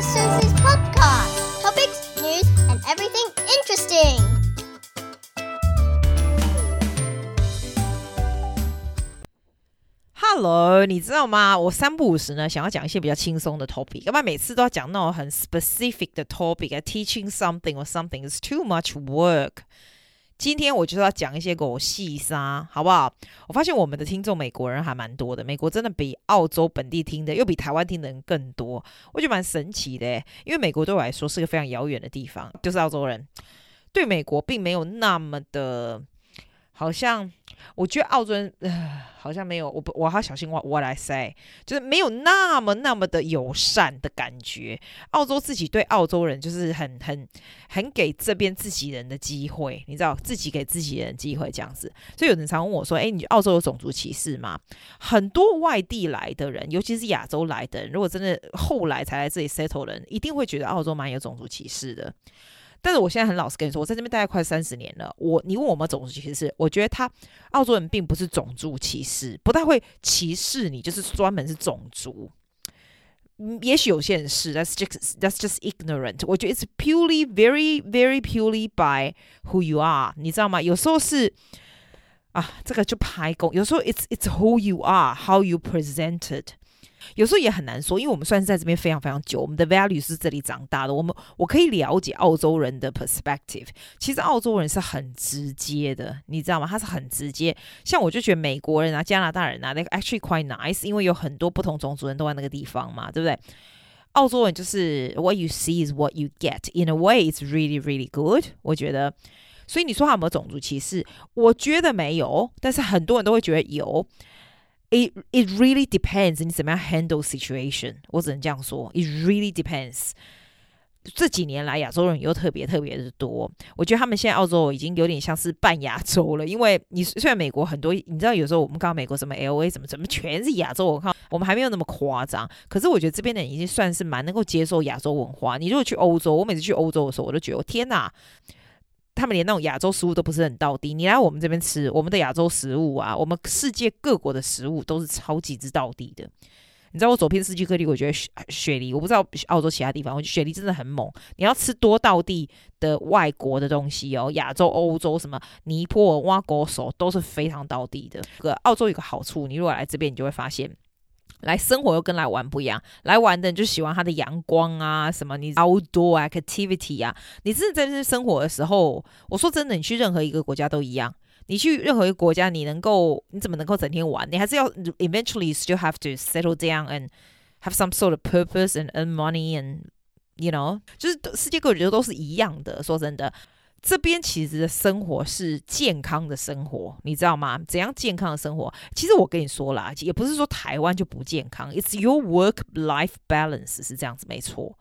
Susie's podcast. Topics, news, and everything interesting. Hello，你知道吗？我三不五时呢，想要讲一些比较轻松的 topic，要不然每次都要讲那种很 specific 的 topic，teaching something or something is too much work。 今天我就是要讲一些狗细沙，好不好？我发现我们的听众美国人还蛮多的，美国真的比澳洲本地听的，又比台湾听的人更多，我觉得蛮神奇的。因为美国对我来说是个非常遥远的地方，就是澳洲人对美国并没有那么的。好像我觉得澳洲人，呃，好像没有我不我好小心 what what I say，就是没有那么那么的友善的感觉。澳洲自己对澳洲人就是很很很给这边自己人的机会，你知道自己给自己人机会这样子。所以有人常问我说：“诶，你澳洲有种族歧视吗？”很多外地来的人，尤其是亚洲来的人，如果真的后来才来这里 settle 人，一定会觉得澳洲蛮有种族歧视的。但是我现在很老实跟你说，我在这边待了快三十年了。我你问我有没有种族歧视，我觉得他澳洲人并不是种族歧视，不太会歧视你，就是专门是种族。嗯，也许有些人是，that's just that's just ignorant。我觉得 it's purely very very purely by who you are，你知道吗？有时候是啊，这个就排工。有时候 it's it's who you are，how you presented。有时候也很难说，因为我们算是在这边非常非常久，我们的 value 是这里长大的。我们我可以了解澳洲人的 perspective。其实澳洲人是很直接的，你知道吗？他是很直接。像我就觉得美国人啊、加拿大人啊，那个 actually quite nice，因为有很多不同种族人都在那个地方嘛，对不对？澳洲人就是 what you see is what you get。In a way, it's really really good。我觉得，所以你说他有没有种族歧视？我觉得没有，但是很多人都会觉得有。It it really depends，你怎么样 handle situation？我只能这样说，It really depends。这几年来，亚洲人又特别特别的多。我觉得他们现在澳洲已经有点像是半亚洲了，因为你虽然美国很多，你知道有时候我们看美国什么 LA 怎么怎么全是亚洲，我看我们还没有那么夸张。可是我觉得这边的人已经算是蛮能够接受亚洲文化。你如果去欧洲，我每次去欧洲的时候，我都觉得我天哪！他们连那种亚洲食物都不是很道地，你来我们这边吃我们的亚洲食物啊，我们世界各国的食物都是超级之道地的。你知道我走遍世界各地，我觉得雪雪梨，我不知道澳洲其他地方，我觉得雪梨真的很猛。你要吃多道地的外国的东西哦，亚洲、欧洲什么尼泊尔、挖狗手都是非常道地的。个澳洲有个好处，你如果来这边，你就会发现。来生活又跟来玩不一样，来玩的人就喜欢它的阳光啊，什么你 outdoor activity 啊，你真的在这生活的时候，我说真的，你去任何一个国家都一样，你去任何一个国家，你能够你怎么能够整天玩？你还是要 eventually still have to settle down and have some sort of purpose and earn money and you know，就是世界各地都是一样的，说真的。这边其实的生活是健康的生活，你知道吗？怎样健康的生活？其实我跟你说啦，也不是说台湾就不健康，It's your work-life balance 是这样子，没错。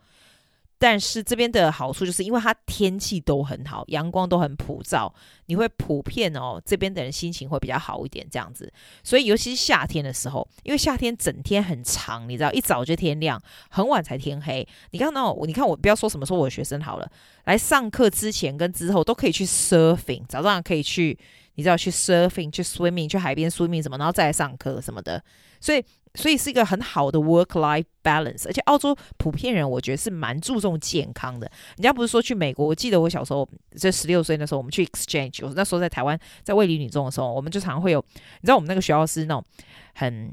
但是这边的好处就是，因为它天气都很好，阳光都很普照，你会普遍哦，这边的人心情会比较好一点，这样子。所以尤其是夏天的时候，因为夏天整天很长，你知道，一早就天亮，很晚才天黑。你看到，你看我不要说什么，说我的学生好了，来上课之前跟之后都可以去 surfing，早上可以去，你知道去 surfing，去 swimming，去海边 swimming 什么，然后再来上课什么的，所以。所以是一个很好的 work-life balance，而且澳洲普遍人我觉得是蛮注重健康的。人家不是说去美国，我记得我小时候在十六岁那时候，我们去 exchange，我那时候在台湾在卫理女中的时候，我们就常会有，你知道我们那个学校是那种很。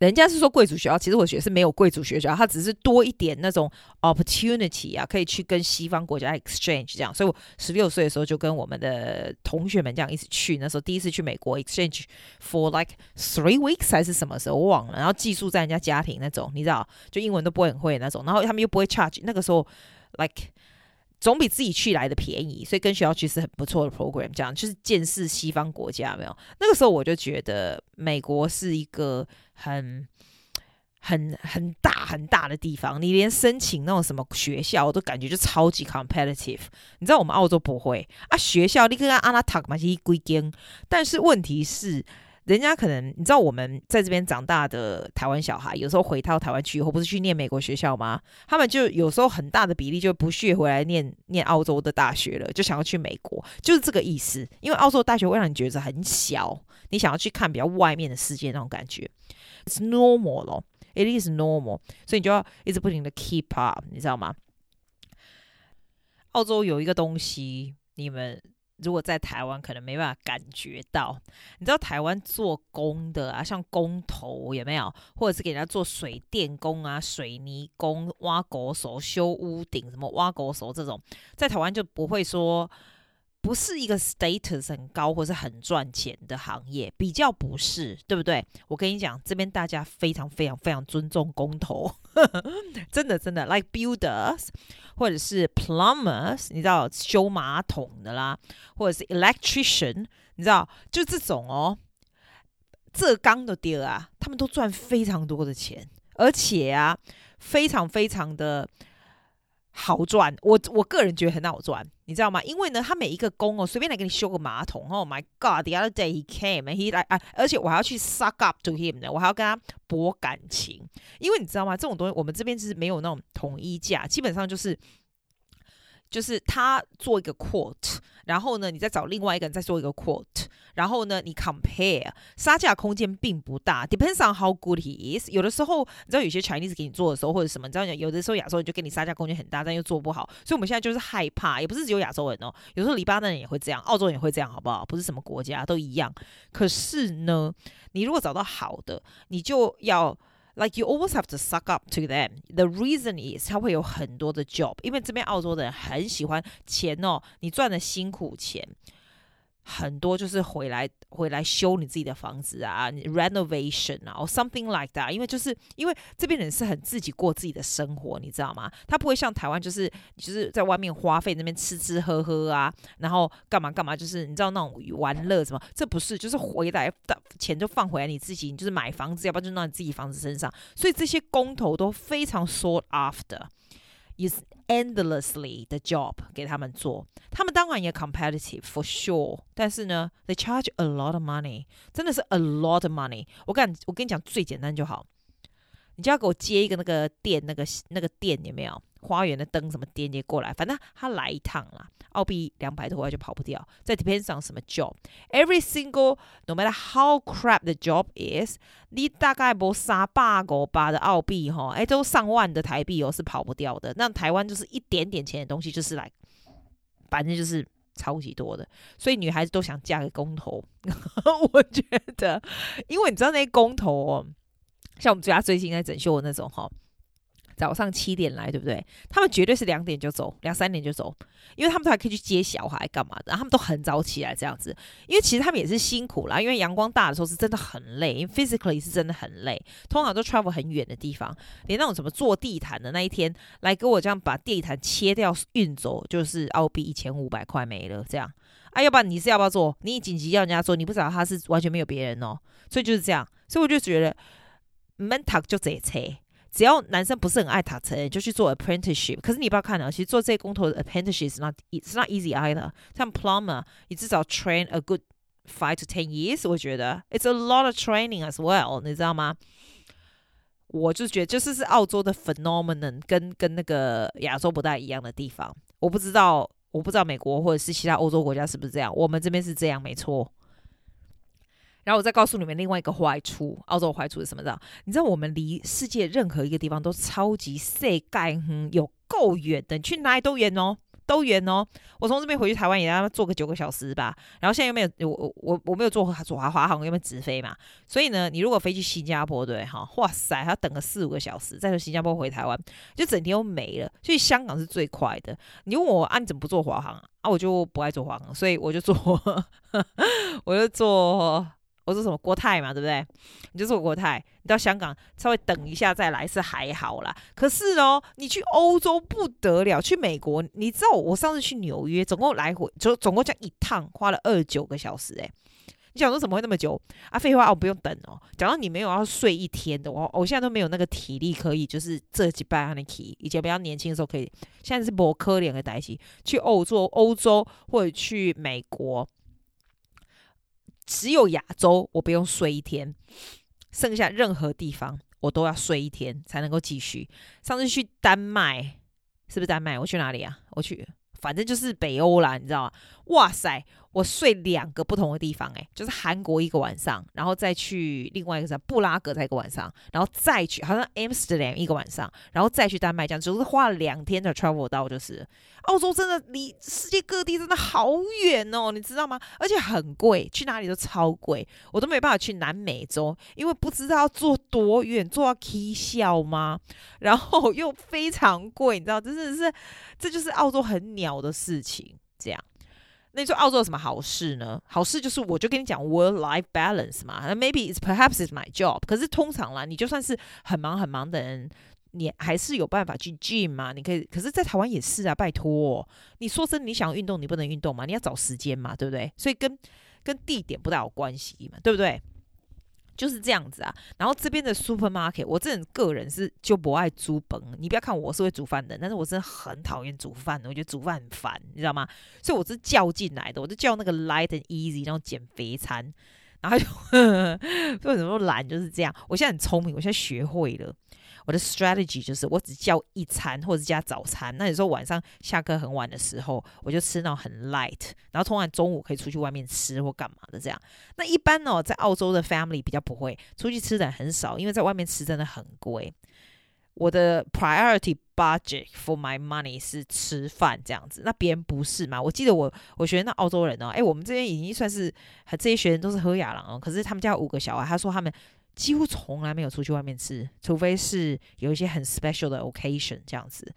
人家是说贵族学校，其实我学是没有贵族学校，它只是多一点那种 opportunity 啊，可以去跟西方国家 exchange 这样。所以我十六岁的时候就跟我们的同学们这样一起去，那时候第一次去美国 exchange for like three weeks 还是什么时候忘了，然后寄宿在人家家庭那种，你知道，就英文都不会很会那种，然后他们又不会 charge，那个时候 like。总比自己去来的便宜，所以跟学校去是很不错的 program。这样就是见识西方国家，没有？那个时候我就觉得美国是一个很、很、很大、很大的地方。你连申请那种什么学校，我都感觉就超级 competitive。你知道我们澳洲不会啊，学校你跟阿拉塔嘛是一规间，但是问题是。人家可能你知道我们在这边长大的台湾小孩，有时候回到台湾去以后，不是去念美国学校吗？他们就有时候很大的比例就不屑回来念念澳洲的大学了，就想要去美国，就是这个意思。因为澳洲的大学会让你觉得很小，你想要去看比较外面的世界那种感觉。It's normal 咯，it is normal，所以你就要一直不停的 keep up，你知道吗？澳洲有一个东西，你们。如果在台湾可能没办法感觉到，你知道台湾做工的啊，像工头有没有，或者是给人家做水电工啊、水泥工、挖狗手、修屋顶什么挖狗手这种，在台湾就不会说。不是一个 status 很高或是很赚钱的行业，比较不是，对不对？我跟你讲，这边大家非常非常非常尊重工头，真的真的，like builders 或者是 plumbers，你知道修马桶的啦，或者是 electrician，你知道就这种哦，这刚的爹啊，他们都赚非常多的钱，而且啊，非常非常的。好赚，我我个人觉得很好赚，你知道吗？因为呢，他每一个工哦，随便来给你修个马桶哦 my God，the other day he came and he like 啊，而且我还要去 suck up to him 呢，我还要跟他博感情，因为你知道吗？这种东西我们这边是没有那种统一价，基本上就是。就是他做一个 quote，然后呢，你再找另外一个人再做一个 quote，然后呢，你 compare，杀价空间并不大，depends on how good he is。有的时候，你知道有些 Chinese 给你做的时候或者什么，你知道有的时候亚洲人就给你杀价空间很大，但又做不好，所以我们现在就是害怕，也不是只有亚洲人哦，有时候黎巴嫩人也会这样，澳洲人也会这样，好不好？不是什么国家都一样。可是呢，你如果找到好的，你就要。Like you always have to suck up to them. The reason is 他会有很多的 job，因为这边澳洲的人很喜欢钱哦，你赚的辛苦钱。很多就是回来回来修你自己的房子啊，renovation 啊，or something like that。因为就是因为这边人是很自己过自己的生活，你知道吗？他不会像台湾，就是就是在外面花费那边吃吃喝喝啊，然后干嘛干嘛，就是你知道那种玩乐什么？这不是，就是回来的钱就放回来你自己，你就是买房子，要不然就弄你自己房子身上。所以这些工头都非常 sought after。is endlessly the job 给他们做，他们当然也 competitive for sure，但是呢，they charge a lot of money，真的是 a lot of money。我敢我跟你讲最简单就好，你就要给我接一个那个电，那个那个电有没有？花园的灯什么颠颠过来，反正他来一趟啦，澳币两百多块就跑不掉。在 depends on 什么 job，every single no matter how crap the job is，你大概不三百五百的澳币哈，哎，都上万的台币哦，是跑不掉的。那台湾就是一点点钱的东西，就是来，反正就是超级多的。所以女孩子都想嫁给工头，我觉得，因为你知道那些工头哦，像我们家最近在整修的那种哈。早上七点来，对不对？他们绝对是两点就走，两三点就走，因为他们都还可以去接小孩干嘛的。他们都很早起来这样子，因为其实他们也是辛苦啦，因为阳光大的时候是真的很累，因为 physically 是真的很累。通常都 travel 很远的地方，连那种什么做地毯的那一天来给我这样把地毯切掉运走，就是澳币一千五百块没了这样。啊，要不然你是要不要做？你紧急要人家做，你不知道他是完全没有别人哦，所以就是这样。所以我就觉得 mental 就这车。只要男生不是很爱塔城，就去做 apprenticeship。可是你不要看啊，其实做这些工头 apprenticeship is not it's not easy either。像 plumber，你至少 train a good five to ten years。我觉得 it's a lot of training as well，你知道吗？我就觉得就是是澳洲的 phenomenon，跟跟那个亚洲不太一样的地方。我不知道，我不知道美国或者是其他欧洲国家是不是这样。我们这边是这样，没错。然后我再告诉你们另外一个坏处，澳洲坏处是什么的？你知道我们离世界任何一个地方都超级世界，嗯，有够远的，你去哪里都远哦，都远哦。我从这边回去台湾也要坐个九个小时吧。然后现在又没有我我我没有坐坐华华航，因为直飞嘛。所以呢，你如果飞去新加坡，对哈，哇塞，还要等个四五个小时，再从新加坡回台湾，就整天都没了。所以香港是最快的。你问我啊，你怎么不坐华航啊？我就不爱坐华航，所以我就坐，我就坐。我说什么国泰嘛，对不对？你就坐国泰，你到香港稍微等一下再来是还好啦。可是哦，你去欧洲不得了，去美国，你知道我上次去纽约，总共来回就总共这一趟花了二九个小时诶。你想说怎么会那么久啊？废话，我不用等哦。讲到你没有要睡一天的，我我现在都没有那个体力可以，就是这几班那期，以前比较年轻的时候可以，现在是不可能的代志。去欧洲、欧洲或者去美国。只有亚洲我不用睡一天，剩下任何地方我都要睡一天才能够继续。上次去丹麦，是不是丹麦？我去哪里啊？我去，反正就是北欧啦，你知道吗？哇塞，我睡两个不同的地方，诶，就是韩国一个晚上，然后再去另外一个是布拉格再一个晚上，然后再去好像 Amsterdam 一个晚上，然后再去丹麦，这样只是花了两天的 travel 到，就是澳洲真的离世界各地真的好远哦，你知道吗？而且很贵，去哪里都超贵，我都没办法去南美洲，因为不知道要坐多远，坐到 K 笑吗？然后又非常贵，你知道，真的是这就是澳洲很鸟的事情，这样。那你说澳洲有什么好事呢？好事就是，我就跟你讲 work-life balance 嘛。那 Maybe it's perhaps it's my job。可是通常啦，你就算是很忙很忙的人，你还是有办法去 gym 嘛。你可以，可是，在台湾也是啊。拜托，你说真，你想运动，你不能运动嘛？你要找时间嘛，对不对？所以跟跟地点不大有关系嘛，对不对？就是这样子啊，然后这边的 supermarket，我这人个人是就不爱煮崩。你不要看我是会煮饭的，但是我真的很讨厌煮饭的，我觉得煮饭很烦，你知道吗？所以我是叫进来的，我就叫那个 light and easy 那种减肥餐，然后就 为什么懒就是这样。我现在很聪明，我现在学会了。我的 strategy 就是我只叫一餐或者加早餐。那有时候晚上下课很晚的时候，我就吃那种很 light，然后通常中午可以出去外面吃或干嘛的这样。那一般呢，在澳洲的 family 比较不会出去吃的很少，因为在外面吃真的很贵。我的 priority budget for my money 是吃饭这样子。那别人不是嘛？我记得我我学那澳洲人哦，诶，我们这边已经算是这些学生都是喝亚郎哦，可是他们家有五个小孩，他说他们。几乎从来没有出去外面吃，除非是有一些很 special 的 occasion 这样子。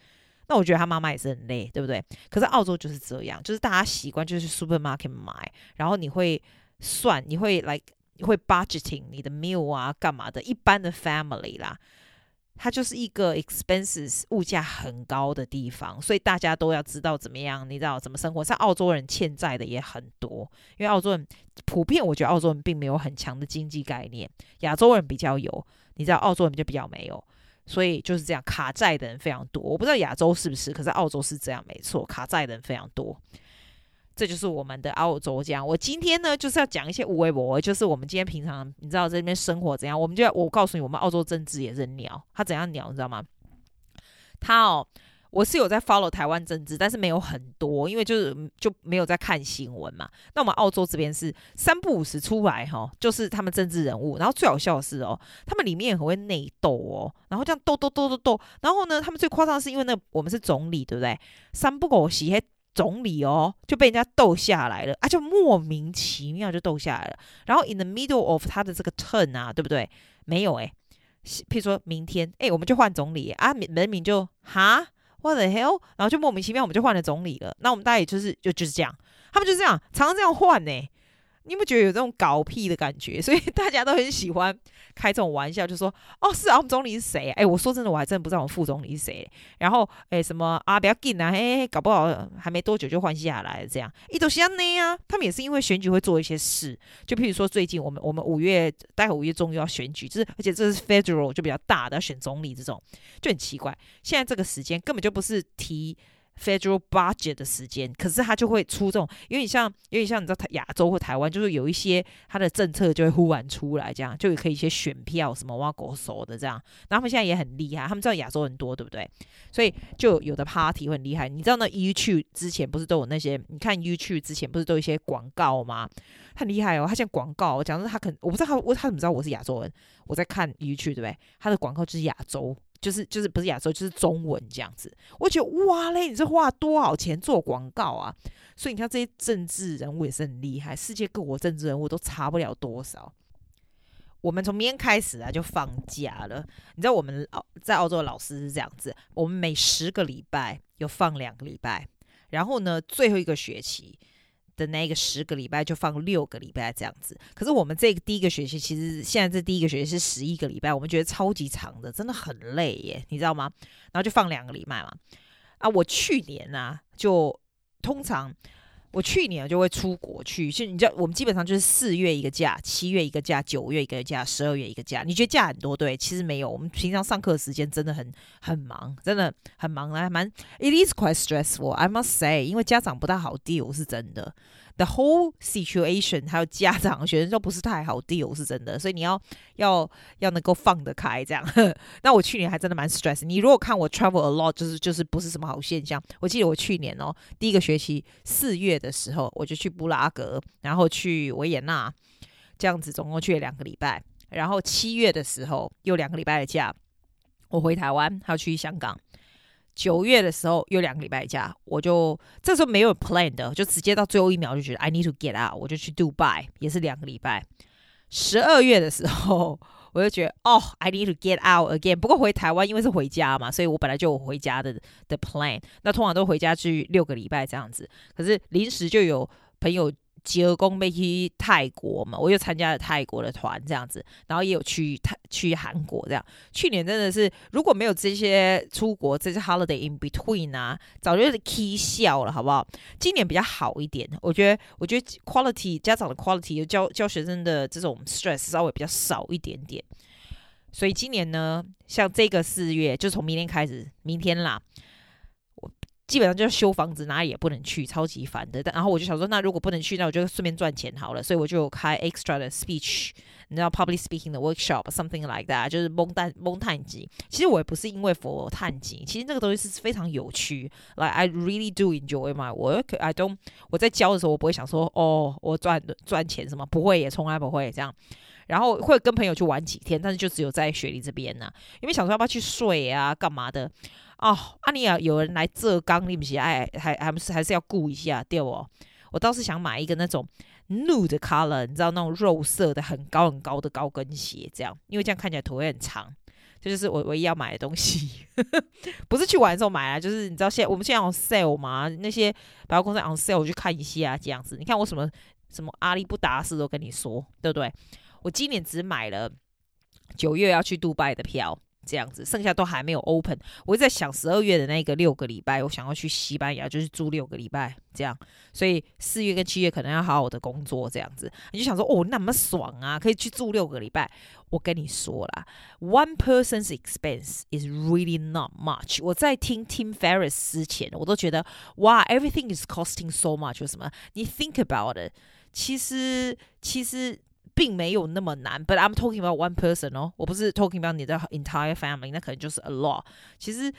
那我觉得他妈妈也是很累，对不对？可是澳洲就是这样，就是大家习惯就是 supermarket 买，然后你会算，你会 like 会 budgeting 你的 meal 啊，干嘛的？一般的 family 啦。它就是一个 expenses 物价很高的地方，所以大家都要知道怎么样，你知道怎么生活。像澳洲人欠债的也很多，因为澳洲人普遍，我觉得澳洲人并没有很强的经济概念，亚洲人比较有，你知道澳洲人就比较没有，所以就是这样，卡债的人非常多。我不知道亚洲是不是，可是澳洲是这样，没错，卡债的人非常多。这就是我们的澳洲讲。我今天呢，就是要讲一些无微博，就是我们今天平常你知道在这边生活怎样，我们就要我告诉你，我们澳洲政治也是鸟，他怎样鸟，你知道吗？他哦，我是有在 follow 台湾政治，但是没有很多，因为就是就没有在看新闻嘛。那我们澳洲这边是三不五时出来哈、就是他们政治人物，然后最好笑的是哦，他们里面很会内斗哦，然后这样斗斗斗斗斗，然后呢，他们最夸张的是因为那我们是总理，对不对？三不五时总理哦，就被人家斗下来了啊，就莫名其妙就斗下来了。然后 in the middle of 他的这个 turn 啊，对不对？没有诶，譬如说明天，诶，我们就换总理啊，人民就哈，what the hell？然后就莫名其妙我们就换了总理了。那我们大概也就是就就是这样，他们就这样常常这样换呢。你不觉得有这种搞屁的感觉？所以大家都很喜欢开这种玩笑，就说：“哦，是啊，我们总理是谁？”哎，我说真的，我还真不知道我们副总理是谁。然后，哎，什么啊？不要紧啊，嘿，搞不好还没多久就换下来了。这样，一都像那样，他们也是因为选举会做一些事。就譬如说，最近我们我们五月，待会五月中又要选举，就是而且这是 federal 就比较大的要选总理这种，就很奇怪。现在这个时间根本就不是提。Federal budget 的时间，可是他就会出这种，有点像，有点像你知道，台亚洲或台湾，就是有一些他的政策就会忽然出来，这样就可以一些选票什么挖狗手的这样。然后他们现在也很厉害，他们知道亚洲人多，对不对？所以就有的 party 会很厉害。你知道那 YouTube 之前不是都有那些？你看 YouTube 之前不是都有一些广告吗？很厉害哦，他现在广告，我讲的他可我不知道他，我他怎么知道我是亚洲人？我在看 YouTube 对不对？他的广告就是亚洲。就是就是不是亚洲，就是中文这样子。我觉得哇嘞，你这花多少钱做广告啊？所以你看这些政治人物也是很厉害，世界各国政治人物都差不了多少。我们从明天开始啊就放假了。你知道我们在澳洲的老师是这样子，我们每十个礼拜有放两个礼拜，然后呢最后一个学期。的那个十个礼拜就放六个礼拜这样子，可是我们这个第一个学期其实现在这第一个学期是十一个礼拜，我们觉得超级长的，真的很累耶，你知道吗？然后就放两个礼拜嘛。啊，我去年呢、啊、就通常。我去年就会出国去，就你知道，我们基本上就是四月一个假，七月一个假，九月一个假，十二月一个假。你觉得假很多对？其实没有，我们平常上课时间真的很很忙，真的很忙，还蛮。It is quite stressful, I must say，因为家长不大好 deal，是真的。The whole situation 还有家长学生都不是太好 deal，是真的，所以你要要要能够放得开这样。那我去年还真的蛮 stress。你如果看我 travel a lot，就是就是不是什么好现象。我记得我去年哦，第一个学期四月的时候，我就去布拉格，然后去维也纳，这样子总共去了两个礼拜。然后七月的时候又两个礼拜的假，我回台湾，还要去香港。九月的时候有两个礼拜假，我就这时候没有 plan 的，就直接到最后一秒就觉得 I need to get out，我就去 Dubai，也是两个礼拜。十二月的时候，我就觉得哦，I need to get out again。不过回台湾因为是回家嘛，所以我本来就有回家的的 plan。那通常都回家去六个礼拜这样子，可是临时就有朋友。吉尔公被去泰国嘛，我又参加了泰国的团这样子，然后也有去泰去韩国这样。去年真的是如果没有这些出国这些 holiday in between 啊，早就是 key 笑了，好不好？今年比较好一点，我觉得我觉得 quality 家长的 quality 教教学生的这种 stress 稍微比较少一点点。所以今年呢，像这个四月就从明天开始，明天啦。基本上就是修房子，哪里也不能去，超级烦的。但然后我就想说，那如果不能去，那我就顺便赚钱好了。所以我就开 extra 的 speech，你知道 public speaking 的 workshop，something like that，就是蒙探蒙探级。其实我也不是因为佛探级，其实那个东西是非常有趣。Like I really do enjoy my work. I don't，我在教的时候，我不会想说，哦，我赚赚钱什么，不会，也从来不会这样。然后会跟朋友去玩几天，但是就只有在雪梨这边呢、因为想说要不要去睡啊，干嘛的。哦，阿尼啊有人来浙江，你不是爱还还不是还是要顾一下，对哦？我倒是想买一个那种 nude color，你知道那种肉色的很高很高的高跟鞋，这样，因为这样看起来腿会很长。这就是我唯一要买的东西，不是去玩的时候买啊，就是你知道现我们现在有 sale 嘛，那些百货公司 on sale，我去看一下这样子。你看我什么什么阿里不达斯都跟你说，对不对？我今年只买了九月要去杜拜的票。这样子，剩下都还没有 open。我一直在想十二月的那个六个礼拜，我想要去西班牙，就是住六个礼拜这样。所以四月跟七月可能要好好的工作这样子。你就想说，哦，那么爽啊，可以去住六个礼拜。我跟你说啦，one person's expense is really not much。我在听 Tim Ferriss 之前，我都觉得哇，everything is costing so much。什么？你 think about it，其实其实。并没有那么难，but I'm talking about one person 哦，我不是 talking about 你的 entire family，那可能就是 a lot。其实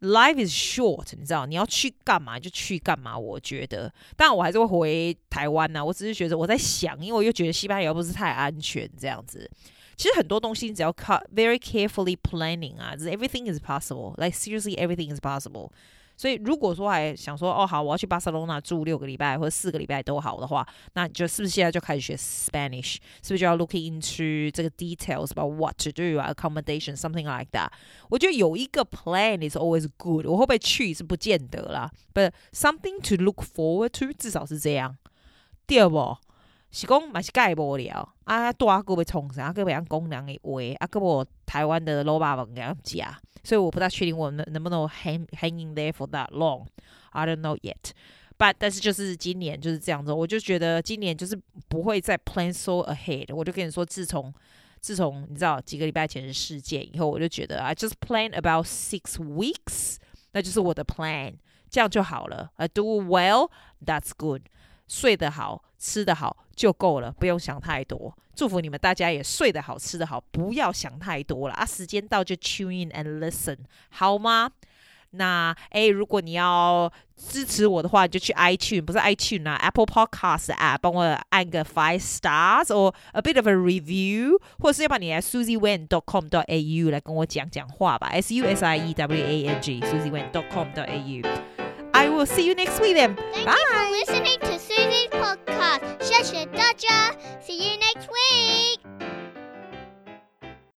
life is short，你知道，你要去干嘛就去干嘛。我觉得，当然我还是会回台湾呐、啊。我只是觉得我在想，因为我又觉得西班牙不是太安全这样子。其实很多东西你只要 cut very carefully planning 啊，everything is possible。Like seriously, everything is possible。 所以，如果说还想说哦好，我要去巴塞罗那住六个礼拜或者四个礼拜都好的话，那你就是不是现在就开始学 Spanish？是不是就要 looking into 这个 details about what to do accommodation something like that？我觉得有一个 plan is always good。我会不会去是不见得啦，but something to look forward to 至少是这样。第二步是讲嘛是介无聊啊，多啊个要创啥，个要讲两个话啊，个无台湾的卤肉饭给他吃。所以我不大确定我能能不能 hang hanging there for that long. I don't know yet. But 但是就是今年就是这样子，我就觉得今年就是不会再 plan so ahead。我就跟你说，自从自从你知道几个礼拜前的事件以后，我就觉得 I just plan about six weeks，那就是我的 plan，这样就好了。I do well, that's good。睡得好，吃得好就够了，不用想太多。祝福你们大家也睡得好，吃得好，不要想太多了啊！时间到就 tune in and listen，好吗？那诶，如果你要支持我的话，就去 iTunes，不是 iTunes 啊，Apple Podcast app，帮我按个 five stars or a bit of a review，或者是要把你来 susiewen.com.au 来跟我讲讲话吧，S U S I E W A N G，susiewen.com.au。I will see you next week then. Thank Bye. 大家，See you next week.